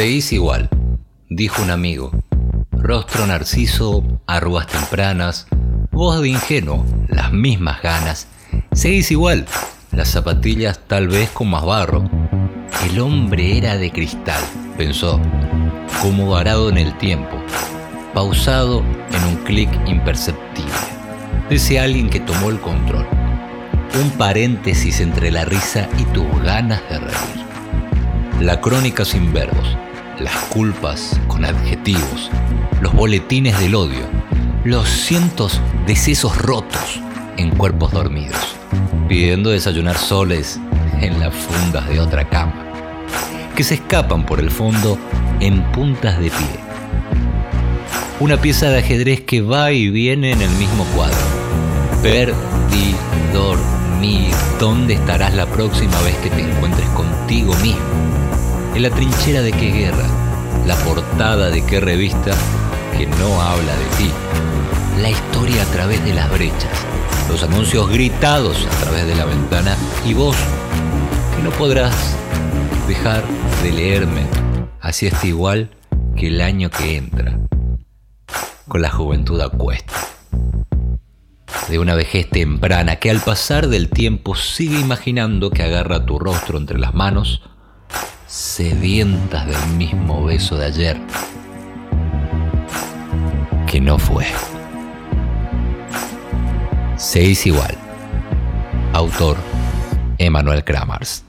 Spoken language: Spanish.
Seguís igual, dijo un amigo. Rostro narciso, arrugas tempranas, voz de ingenuo, las mismas ganas. Seguís igual, las zapatillas tal vez con más barro. El hombre era de cristal, pensó, como varado en el tiempo, pausado en un clic imperceptible. Dice alguien que tomó el control. Un paréntesis entre la risa y tus ganas de reír. La crónica sin verbos, las culpas con adjetivos, los boletines del odio, los cientos de sesos rotos en cuerpos dormidos, pidiendo desayunar soles en las fundas de otra cama, que se escapan por el fondo en puntas de pie. Una pieza de ajedrez que va y viene en el mismo cuadro. Perdi, dormir. ¿Dónde estarás la próxima vez que te encuentres contigo mismo? ¿En la trinchera de qué guerra? ¿La portada de qué revista que no habla de ti? La historia a través de las brechas, los anuncios gritados a través de la ventana y vos que no podrás dejar de leerme. Así está igual que el año que entra. Con la juventud a cuesta. De una vejez temprana que al pasar del tiempo sigue imaginando que agarra tu rostro entre las manos, sedientas del mismo beso de ayer, que no fue. Seis igual. Autor Emanuel Kramars.